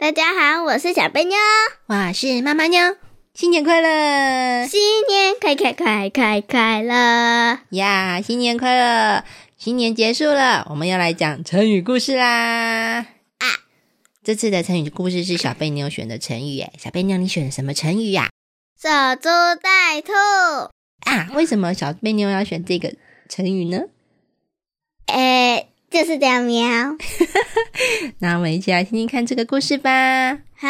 大家好，我是小贝妞，我是妈妈妞，新年快乐！新年快快快快快乐呀！新年快乐！新年结束了，我们要来讲成语故事啦！啊，这次的成语故事是小贝妞选的成语诶，小贝妞你选的什么成语呀？守株待兔啊？为什么小贝妞要选这个成语呢？诶。就是这样喵，那我们一起来听听看这个故事吧。好，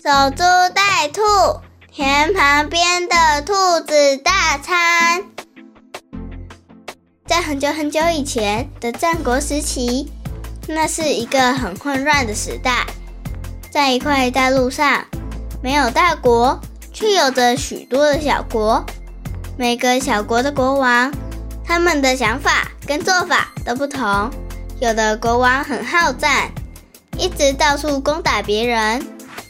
守株待兔，田旁边的兔子大餐。在很久很久以前的战国时期，那是一个很混乱的时代，在一块大陆上，没有大国。却有着许多的小国，每个小国的国王，他们的想法跟做法都不同。有的国王很好战，一直到处攻打别人；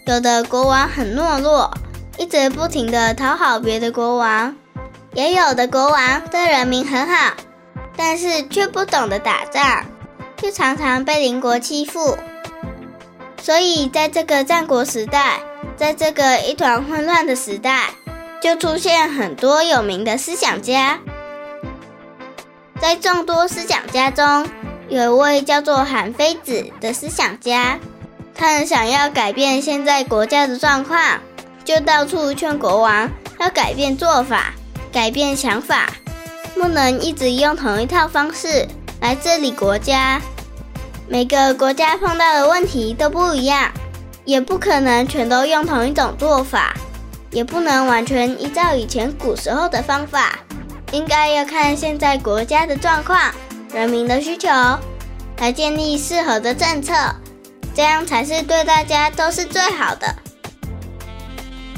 有的国王很懦弱，一直不停的讨好别的国王；也有的国王对人民很好，但是却不懂得打仗，却常常被邻国欺负。所以在这个战国时代。在这个一团混乱的时代，就出现很多有名的思想家。在众多思想家中，有一位叫做韩非子的思想家，他很想要改变现在国家的状况，就到处劝国王要改变做法、改变想法，不能一直用同一套方式来治理国家。每个国家碰到的问题都不一样。也不可能全都用同一种做法，也不能完全依照以前古时候的方法，应该要看现在国家的状况、人民的需求，来建立适合的政策，这样才是对大家都是最好的。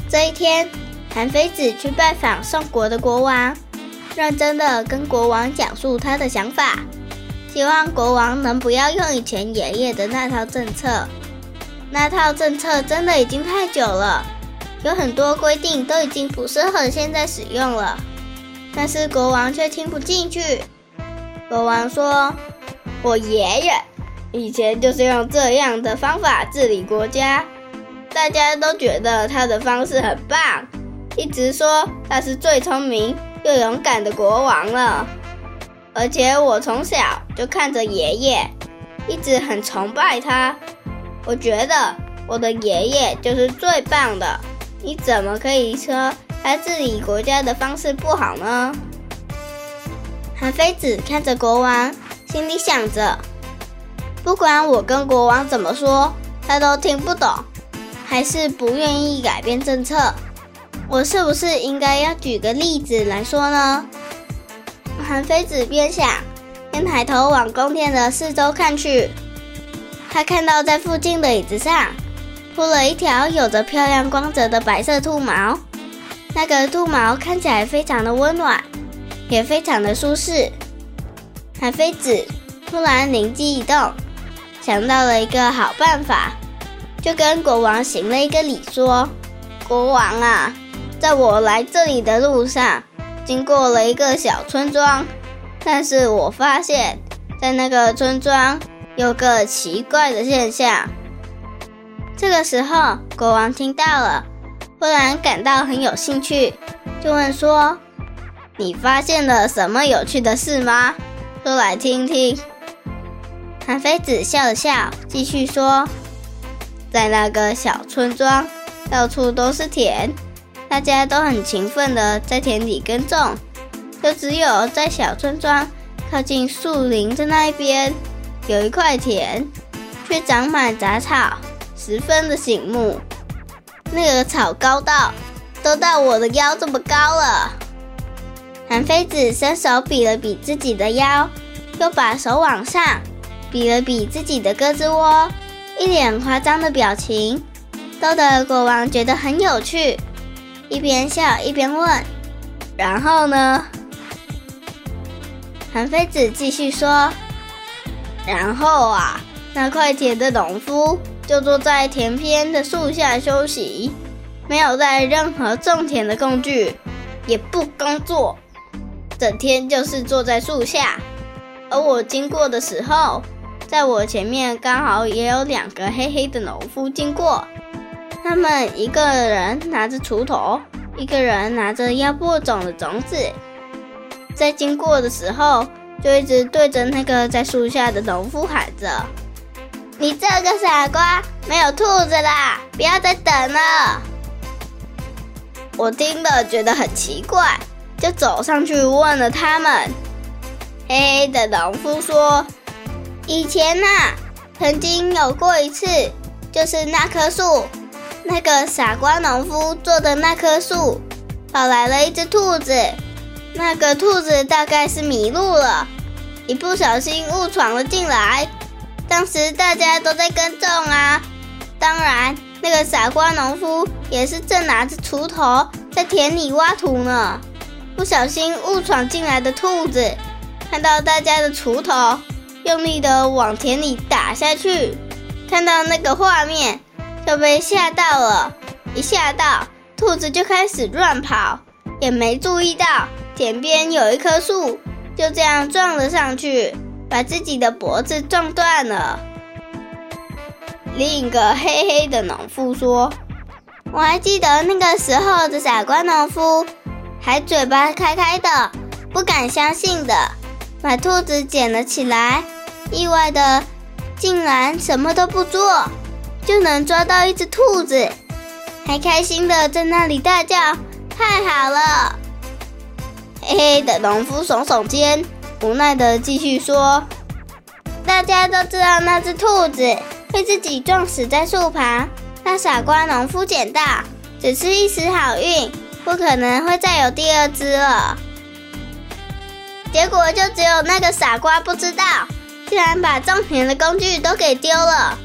这一天，韩非子去拜访宋国的国王，认真的跟国王讲述他的想法，希望国王能不要用以前爷爷的那套政策。那套政策真的已经太久了，有很多规定都已经不适合现在使用了。但是国王却听不进去。国王说：“我爷爷以前就是用这样的方法治理国家，大家都觉得他的方式很棒，一直说他是最聪明又勇敢的国王了。而且我从小就看着爷爷，一直很崇拜他。”我觉得我的爷爷就是最棒的，你怎么可以说他治理国家的方式不好呢？韩非子看着国王，心里想着：不管我跟国王怎么说，他都听不懂，还是不愿意改变政策。我是不是应该要举个例子来说呢？韩非子边想边抬头往宫殿的四周看去。他看到在附近的椅子上铺了一条有着漂亮光泽的白色兔毛，那个兔毛看起来非常的温暖，也非常的舒适。韩非子突然灵机一动，想到了一个好办法，就跟国王行了一个礼，说：“国王啊，在我来这里的路上，经过了一个小村庄，但是我发现，在那个村庄。”有个奇怪的现象。这个时候，国王听到了，忽然感到很有兴趣，就问说：“你发现了什么有趣的事吗？说来听听。”韩非子笑了笑，继续说：“在那个小村庄，到处都是田，大家都很勤奋的在田里耕种，就只有在小村庄靠近树林的那一边。”有一块田，却长满杂草，十分的醒目。那个草高到都到我的腰这么高了。韩非子伸手比了比自己的腰，又把手往上比了比自己的胳肢窝，一脸夸张的表情，逗得国王觉得很有趣，一边笑一边问：“然后呢？”韩非子继续说：“然后啊，那块田的农夫就坐在田边的树下休息。”没有带任何种田的工具，也不工作，整天就是坐在树下。而我经过的时候，在我前面刚好也有两个黑黑的农夫经过，他们一个人拿着锄头，一个人拿着要播种的种子，在经过的时候就一直对着那个在树下的农夫喊着：“你这个傻瓜，没有兔子啦，不要再等了。”我听了觉得很奇怪，就走上去问了他们。黑黑的农夫说：“以前呐，曾经有过一次，就是那棵树，那个傻瓜农夫做的那棵树，跑来了一只兔子。那个兔子大概是迷路了，一不小心误闯了进来。当时大家都在耕种啊，当然。”那个傻瓜农夫也是正拿着锄头在田里挖土呢，不小心误闯进来的兔子，看到大家的锄头，用力的往田里打下去，看到那个画面就被吓到了，一吓到兔子就开始乱跑，也没注意到田边有一棵树，就这样撞了上去，把自己的脖子撞断了。另一个黑黑的农妇说：“我还记得那个时候的傻瓜农夫，还嘴巴开开的，不敢相信的，把兔子捡了起来，意外的竟然什么都不做，就能抓到一只兔子，还开心的在那里大叫：太好了！”黑黑的农夫耸耸肩，无奈的继续说：“大家都知道那只兔子。”被自己撞死在树旁，那傻瓜农夫捡到，只是一时好运，不可能会再有第二只了。结果就只有那个傻瓜不知道，竟然把种田的工具都给丢了，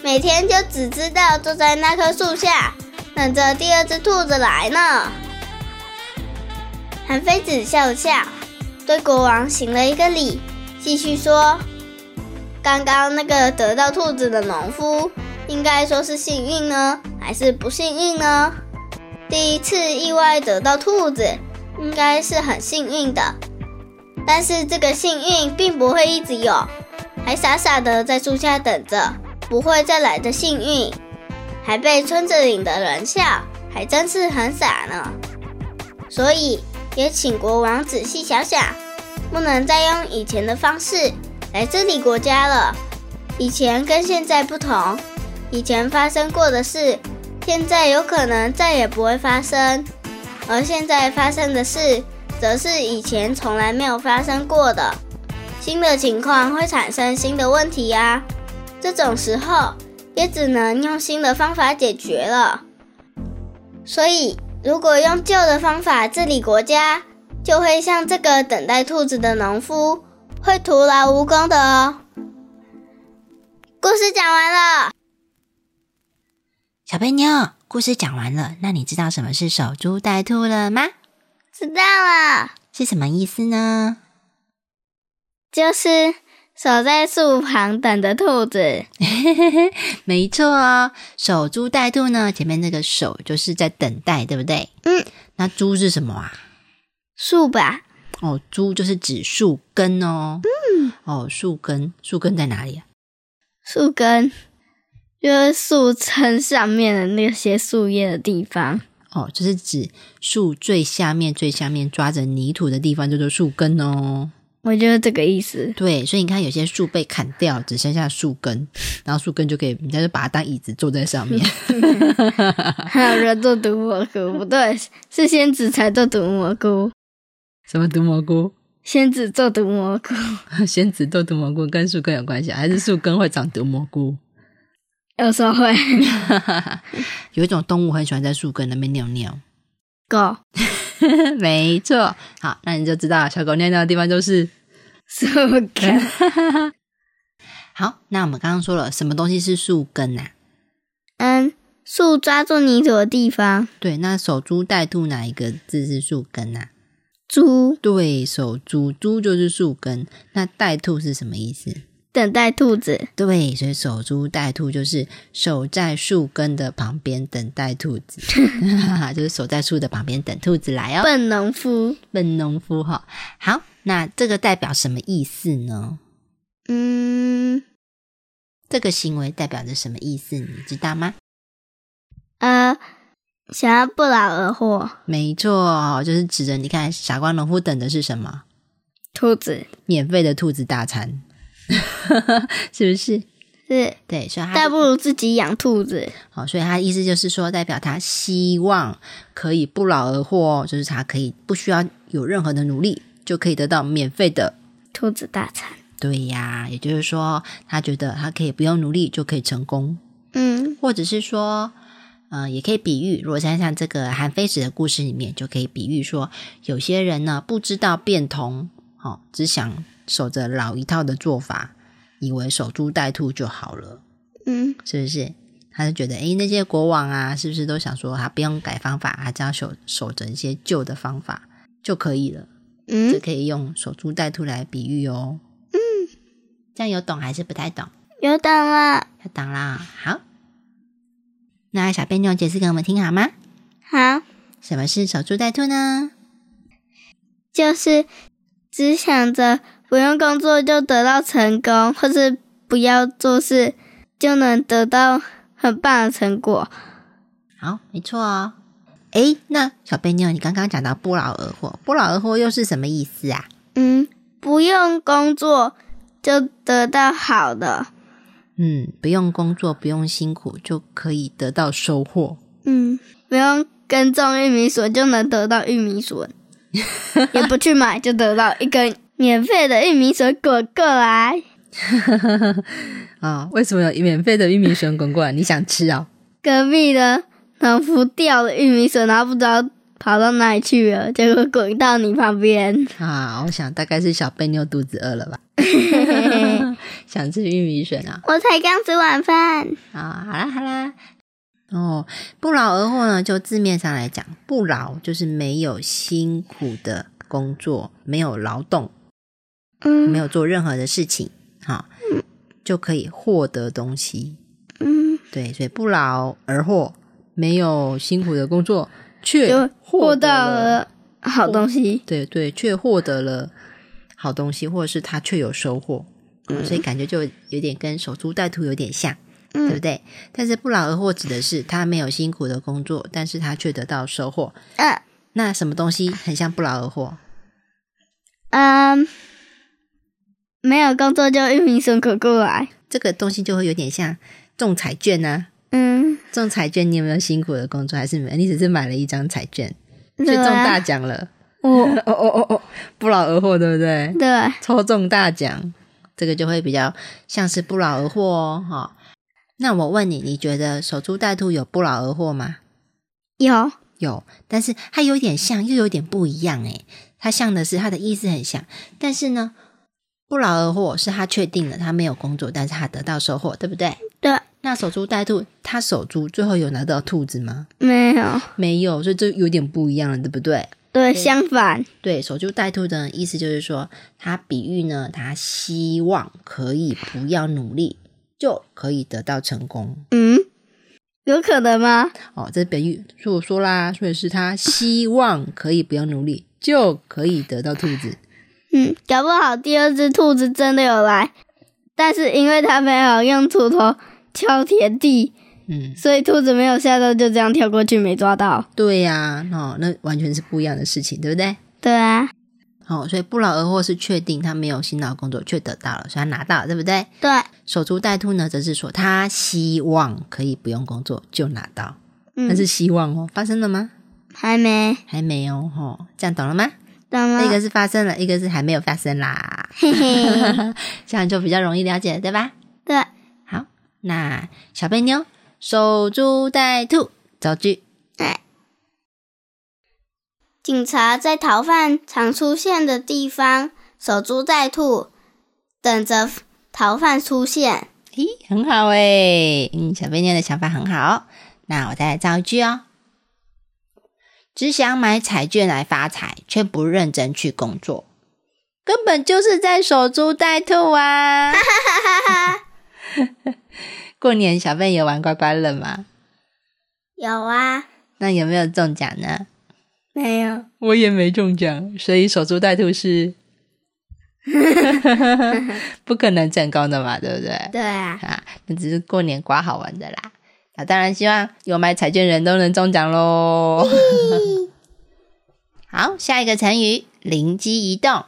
每天就只知道坐在那棵树下，等着第二只兔子来呢。韩非子笑了笑，对国王行了一个礼，继续说。刚刚那个得到兔子的农夫，应该说是幸运呢，还是不幸运呢？第一次意外得到兔子，应该是很幸运的。但是这个幸运并不会一直有，还傻傻的在树下等着，不会再来的幸运，还被村子里的人笑，还真是很傻呢。所以也请国王仔细想想，不能再用以前的方式。来治理国家了，以前跟现在不同，以前发生过的事，现在有可能再也不会发生，而现在发生的事，则是以前从来没有发生过的。新的情况会产生新的问题呀，这种时候也只能用新的方法解决了。所以，如果用旧的方法治理国家，就会像这个等待兔子的农夫。会徒劳无功的哦。故事讲完了，小朋友，故事讲完了。那你知道什么是守株待兔了吗？知道了，是什么意思呢？就是守在树旁等着兔子。没错哦，守株待兔呢，前面那个“守”就是在等待，对不对？嗯。那“株”是什么啊？树吧。哦，株就是指树根哦。嗯。哦，树根，树根在哪里啊？树根就是树撑上面的那些树叶的地方。哦，就是指树最下面、最下面抓着泥土的地方，叫做树根哦。我觉得这个意思。对，所以你看，有些树被砍掉，只剩下树根，然后树根就可以，人家就把它当椅子坐在上面。还有人做毒蘑菇，不对，是仙子才做毒蘑菇。什么毒蘑菇？仙子做毒蘑菇。仙子做毒蘑菇跟树根有关系，还是树根会长毒蘑菇？有时候会。有一种动物很喜欢在树根那边尿尿。狗。没错。好，那你就知道小狗尿尿的地方就是树根。好，那我们刚刚说了，什么东西是树根呐、嗯，树抓住泥土的地方，对，那守株待兔哪一个字是树根呐、猪对，守株，株就是树根。那待兔是什么意思？等待兔子。对，所以守株待兔就是守在树根的旁边等待兔子，就是守在树的旁边等兔子来哦。笨农夫，笨农夫哈，好，那这个代表什么意思呢？嗯这个行为代表着什么意思？你知道吗？呃，想要不劳而获，没错，就是指着你看，傻瓜农夫等的是什么？兔子免费的兔子大餐，是不是？是，对，所以他但不如自己养兔子。好，所以他的意思就是说，代表他希望可以不劳而获，就是他可以不需要有任何的努力，就可以得到免费的。兔子大餐，对呀，也就是说，他觉得他可以不用努力就可以成功，嗯或者是说，呃，也可以比喻，如果像像这个韩非子的故事里面，就可以比喻说，有些人呢不知道变通，哦，只想守着老一套的做法，以为守株待兔就好了。嗯是不是？他就觉得，诶，那些国王啊，是不是都想说，他不用改方法，他只要守守着一些旧的方法就可以了？这嗯，可以用守株待兔来比喻哦。嗯，这样有懂还是不太懂？有懂了。有懂啦。好，那小贝妞解释给我们听好吗？好，什么是守株待兔呢？就是只想着不用工作就得到成功，或是不要做事就能得到很棒的成果。好，没错哦。诶，那小贝妞，你刚刚讲到不劳而获，不劳而获又是什么意思啊？嗯，不用工作就得到好的。嗯，不用工作，不用辛苦，就可以得到收获。嗯，不用耕种玉米笋就能得到玉米笋，也不去买就得到一根免费的玉米笋滚过来。啊、为什么有免费的玉米笋滚过来？你想吃哦？隔壁的农夫掉了玉米笋，然后不知道跑到哪里去了，结果滚到你旁边。啊，我想大概是小贝妞肚子饿了吧，想吃玉米笋啊。我才刚吃晚饭。啊，好啦好啦。哦，不劳而获呢，就字面上来讲，不劳就是没有辛苦的工作，没有劳动，嗯没有做任何的事情，哈、就可以获得东西。嗯，对，所以不劳而获，没有辛苦的工作，却就获得到了好东西。对对，却获得了好东西，或者是他却有收获，嗯、所以感觉就有点跟守株待兔有点像，对不对？但是不劳而获指的是他没有辛苦的工作，但是他却得到收获。嗯那什么东西很像不劳而获？嗯，没有工作就玉米笋滚过来。这个东西就会有点像中彩券呢、嗯，中彩券，你有没有辛苦的工作？还是没有？你只是买了一张彩券，所以中大啊，奖了。我哦哦哦哦，不劳而获，对不对？对，抽中大奖，这个就会比较像是不劳而获哦。哈、那我问你，你觉得守株待兔有不劳而获吗？有有，但是它有点像，又有点不一样诶。它像的是它的意思很像，但是呢，不劳而获是他确定了他没有工作，但是他得到收获，对不对？对那守株待兔，他守株最后有拿到兔子吗？没有？没有，所以这有点不一样了，对不对？对，相反，对，守株待兔的意思就是说，他比喻呢，他希望可以不要努力就可以得到成功嗯，有可能吗？哦。这比喻，所以我说啦，所以是他希望可以不要努力就可以得到兔子。嗯，搞不好第二只兔子真的有来，但是因为它没有用锄头敲田地，嗯，所以兔子没有吓到，就这样跳过去没抓到。对呀、哦，那完全是不一样的事情，对不对？对啊，哦，所以不劳而获是确定他没有辛劳工作却得到了，所以他拿到了，对不对？对，守株待兔呢，则是说他希望可以不用工作就拿到，那嗯，是希望哦，发生了吗？还没，还没有哦，这样懂了吗？一个是发生了，一个是还没有发生啦，嘿嘿，这样就比较容易了解，对吧？对，好，那小贝妞守株待兔造句，哎，警察在逃犯常出现的地方守株待兔，等着逃犯出现。咦，很好诶，嗯，小贝妞的想法很好。那我再来造一句哦：只想买彩券来发财，却不认真去工作，根本就是在守株待兔啊！过年小贝有玩刮刮乐吗？有啊，那有没有中奖呢？没有，我也没中奖，所以守株待兔是 不可能成功的嘛，对不对？对啊，啊，那只是过年刮好玩的啦。那当然，希望有买彩券人都能中奖喽。好，下一个成语“灵机一动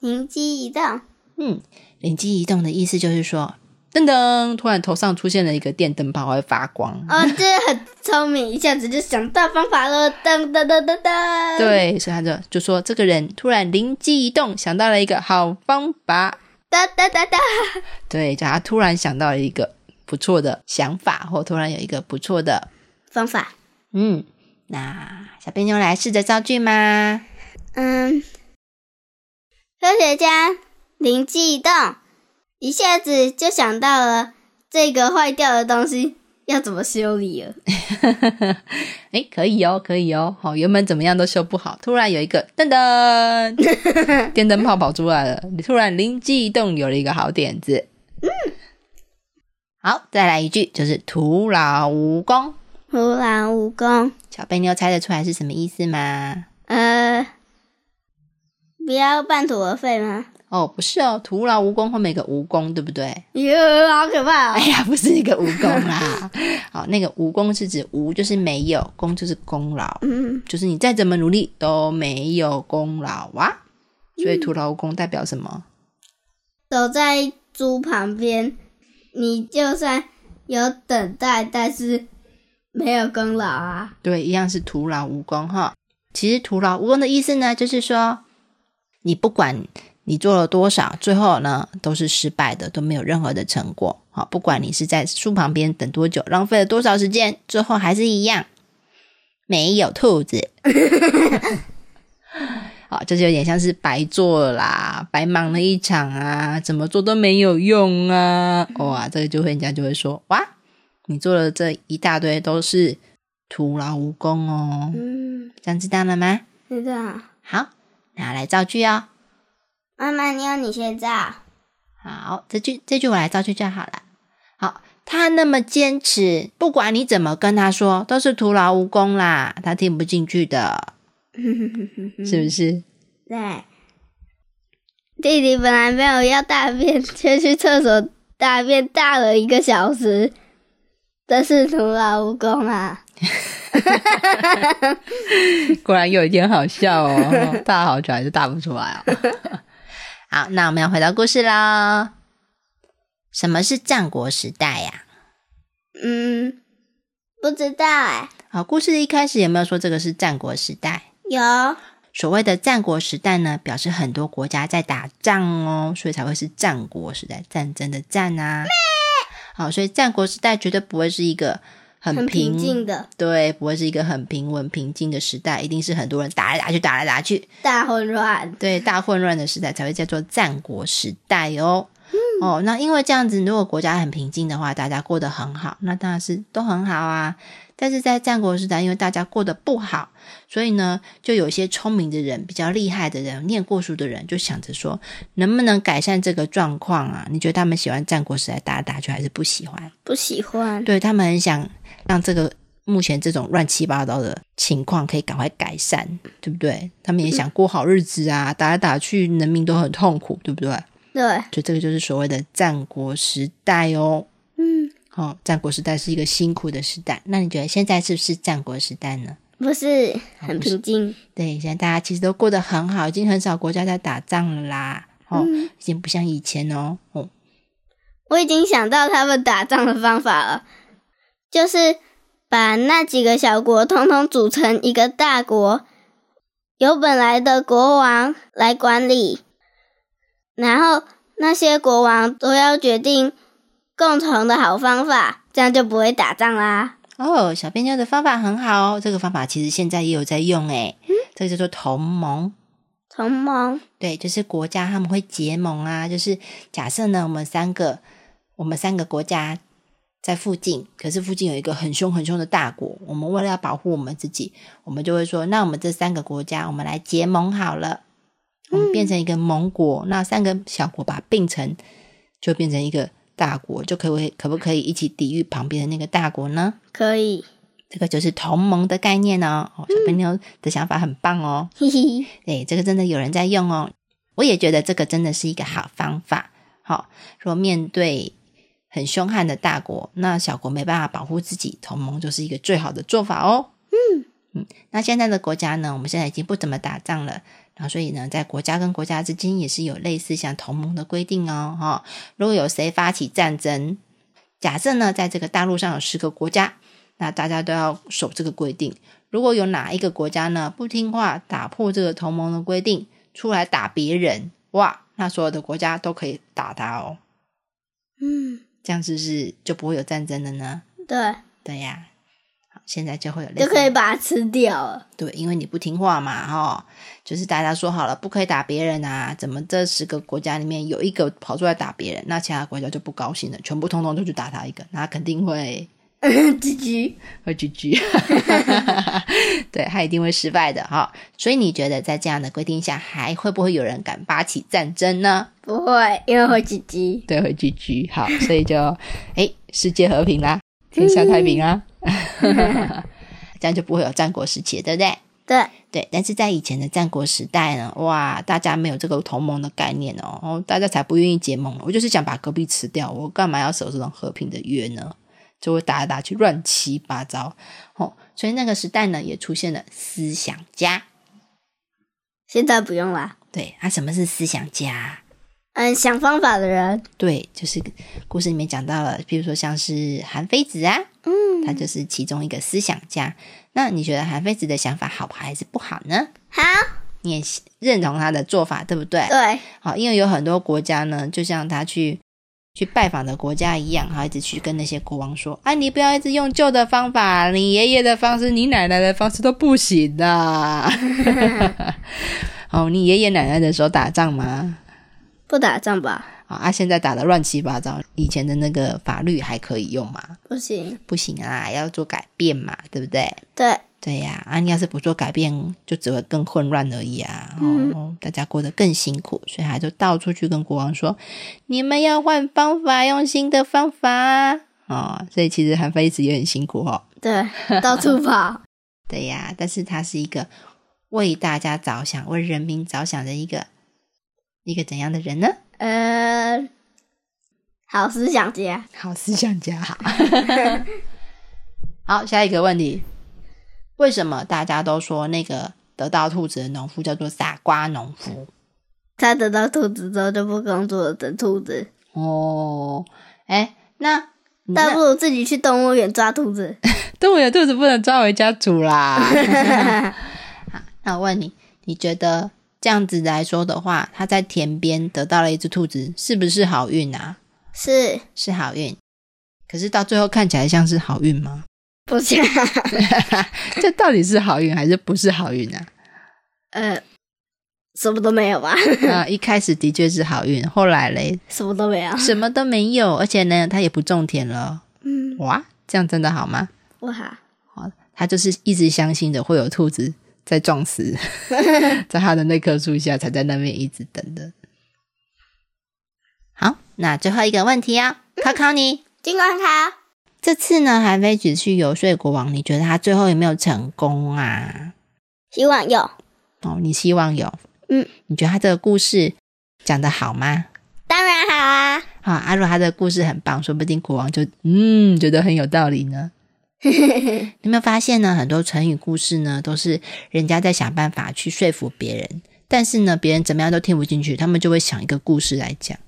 灵机一动，”。嗯，灵机一动的意思就是说，噔噔，突然头上出现了一个电灯泡，会发光。哦，这很聪明，一下子就想到方法了，噔噔噔噔噔。，对，所以他就就说，这个人突然灵机一动，想到了一个好方法。哒哒哒哒。对，就他突然想到了一个不错的想法，或突然有一个不错的，方法，嗯，那小笨妞来试着造句吗？嗯，科学家灵机一动，一下子就想到了这个坏掉的东西要怎么修理了。哎，可以哦，可以哦。好，原本怎么样都修不好，突然有一个噔噔，电灯泡跑出来了，你突然灵机一动，有了一个好点子。好，再来一句，就是徒劳无功。徒劳无功，小贝妞猜得出来是什么意思吗？呃，不要半途而废吗？哦，不是哦，徒劳无功后面有个无功，对不对？哟，好可怕哦！哎呀，不是一个无功啦。好，那个无功是指无就是没有，功就是功劳，嗯，就是你再怎么努力都没有功劳啊。所以徒劳无功代表什么？走在猪旁边，你就算有等待，但是没有功劳啊。对，一样是徒劳无功哈。其实徒劳无功的意思呢，就是说你不管你做了多少，最后呢都是失败的，都没有任何的成果。好，不管你是在树旁边等多久，浪费了多少时间，最后还是一样没有兔子。好，这就有点像是白做啦，白忙了一场啊，怎么做都没有用啊！哇，这个就会人家就会说，哇，你做了这一大堆都是徒劳无功哦。嗯，这样知道了吗？知道。好，那来造句哦。妈妈，你有你先造。好，这句这句我来造句就好了。好，他那么坚持，不管你怎么跟他说，都是徒劳无功啦，他听不进去的，是不 是？对。弟弟本来没有要大便，却去厕所大便大了一个小时，真是徒劳无功啊！果然有一点好笑哦，大好久还是大不出来哦。好，那我们要回到故事啦。什么是战国时代呀、嗯，不知道哎、好，故事一开始有没有说这个是战国时代？有所谓的战国时代呢，表示很多国家在打仗哦，所以才会是战国时代，战争的战啊。好，所以战国时代绝对不会是一个很平静的对，不会是一个很平稳平静的时代，一定是很多人打来打去，打来打去，大混乱。对，大混乱的时代才会叫做战国时代哦。哦，那因为这样子，如果国家很平静的话，大家过得很好，那当然是都很好啊。但是在战国时代，因为大家过得不好，所以呢，就有一些聪明的人、比较厉害的人、念过书的人，就想着说，能不能改善这个状况啊？你觉得他们喜欢战国时代打来打去，还是不喜欢？不喜欢，对他们很想让这个目前这种乱七八糟的情况可以赶快改善，对不对？他们也想过好日子啊，打来打去，人民都很痛苦，对不对？对，所以这个就是所谓的战国时代哦。嗯，哦，战国时代是一个辛苦的时代。那你觉得现在是不是战国时代呢？不是很平静。对，现在大家其实都过得很好，已经很少国家在打仗了啦。哦，嗯已经不像以前哦。哦，我已经想到他们打仗的方法了，就是把那几个小国统统组成一个大国，由本来的国王来管理，然后那些国王都要决定共同的好方法，这样就不会打仗啦。哦，小编妞的方法很好哦，这个方法其实现在也有在用诶。这个叫做同盟。同盟，对，就是国家他们会结盟啊。就是假设呢，我们三个，我们三个国家在附近，可是附近有一个很凶很凶的大国，我们为了要保护我们自己，我们就会说，那我们这三个国家，我们来结盟好了，我们变成一个盟国，那三个小国把并成，就变成一个大国，就可以可不可以一起抵御旁边的那个大国呢？可以，这个就是同盟的概念哦。哦，小朋友的想法很棒哦。嘿嘿，对，这个真的有人在用哦。我也觉得这个真的是一个好方法。好、若面对很凶悍的大国，那小国没办法保护自己，同盟就是一个最好的做法哦。嗯嗯，那现在的国家呢，我们现在已经不怎么打仗了。然后，所以呢，在国家跟国家之间也是有类似像同盟的规定哦。哈、如果有谁发起战争，假设呢，在这个大陆上有十个国家，那大家都要守这个规定。如果有哪一个国家呢不听话，打破这个同盟的规定，出来打别人，哇，那所有的国家都可以打他哦。嗯，这样是不是就不会有战争了呢？对，对呀，好，现在就会有类似就可以把它吃掉了。对，因为你不听话嘛，哈、就是大家说好了不可以打别人啊，怎么这十个国家里面有一个跑出来打别人，那其他国家就不高兴了，全部通通都去打他一个，那他肯定会 吱吱，会 GG，对他一定会失败的哈、所以你觉得在这样的规定下，还会不会有人敢发起战争呢？不会，因为会吱吱。对，会 GG。好，所以就哎，世界和平啦，天下太平啊，这样就不会有战国时期了，对不对？对，对，但是在以前的战国时代呢，哇，大家没有这个同盟的概念哦，哦大家才不愿意结盟。我就是想把隔壁吃掉，我干嘛要守这种和平的约呢？就会打来打去，乱七八糟。哦，所以那个时代呢，也出现了思想家。现在不用啦。对，啊，什么是思想家？嗯，想方法的人，对，就是故事里面讲到了，比如说像是韩非子啊，嗯，他就是其中一个思想家。那你觉得韩非子的想法好还是不好呢？好，你也认同他的做法，对不对？对，好，因为有很多国家呢，就像他去去拜访的国家一样，哈，一直去跟那些国王说：“啊，你不要一直用旧的方法，你爷爷的方式、你奶奶的方式都不行的。”哦，你爷爷奶奶的时候打仗吗？不打仗吧？啊，啊，现在打的乱七八糟，以前的那个法律还可以用吗？不行。不行啊，要做改变嘛，对不对？对，对呀、啊，你要是不做改变，就只会更混乱而已啊！哦，大家过得更辛苦，所以他就到处去跟国王说：“你们要换方法，用新的方法啊！”哦，所以其实韩非子也很辛苦哦。对，到处跑。对呀、但是他是一个为大家着想、为人民着想的一个一个怎样的人呢？呃，好思想家。好思想家，好。好，下一个问题，为什么大家都说那个得到兔子的农夫叫做傻瓜农夫？他得到兔子之后就不工作了，等兔子。哦，哎，那你倒不如自己去动物园抓兔子。动物园兔子不能抓回家煮啦。好，那我问你，你觉得这样子来说的话，他在田边得到了一只兔子，是不是好运啊？是是好运。可是到最后看起来像是好运吗？不像？这到底是好运还是不是好运啊？呃，什么都没有吧？啊，一开始的确是好运，后来嘞，什么都没有。什么都没有，而且呢，他也不种田了。嗯，哇，这样真的好吗？不好。好，他就是一直相信着会有兔子在撞死 在他的那棵树下，才在那边一直等的。好，那最后一个问题啊，考考你，金光考这次呢，韩非子去游说国王，你觉得他最后有没有成功啊？希望有。哦，你希望有，嗯，你觉得他这个故事讲的好吗？当然好啊。好，阿若他的故事很棒，说不定国王就嗯觉得很有道理呢。你有没有发现呢？很多成语故事呢，都是人家在想办法去说服别人，但是呢，别人怎么样都听不进去，他们就会想一个故事来讲。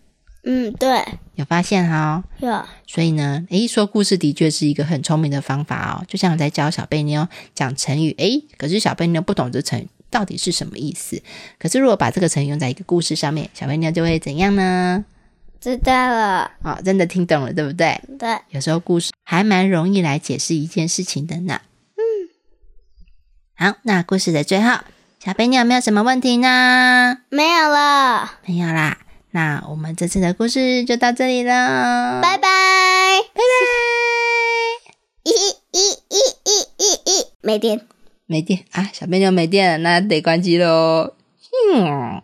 嗯，对，有发现哈、有。所以呢，诶，说故事的确是一个很聪明的方法哦。就像我在教小贝妞讲成语，诶，可是小贝妞不懂这成语到底是什么意思。可是如果把这个成语用在一个故事上面，小贝妞就会怎样呢？知道了。哦、真的听懂了，对不对？对，有时候故事还蛮容易来解释一件事情的呢。嗯，好，那故事的最后，小朋友有没有什么问题呢？没有了，没有啦。那我们这次的故事就到这里了，拜拜，拜拜。咦咦咦咦咦咦，没电。没电啊，小朋友没电了，那得关机喽。嗯。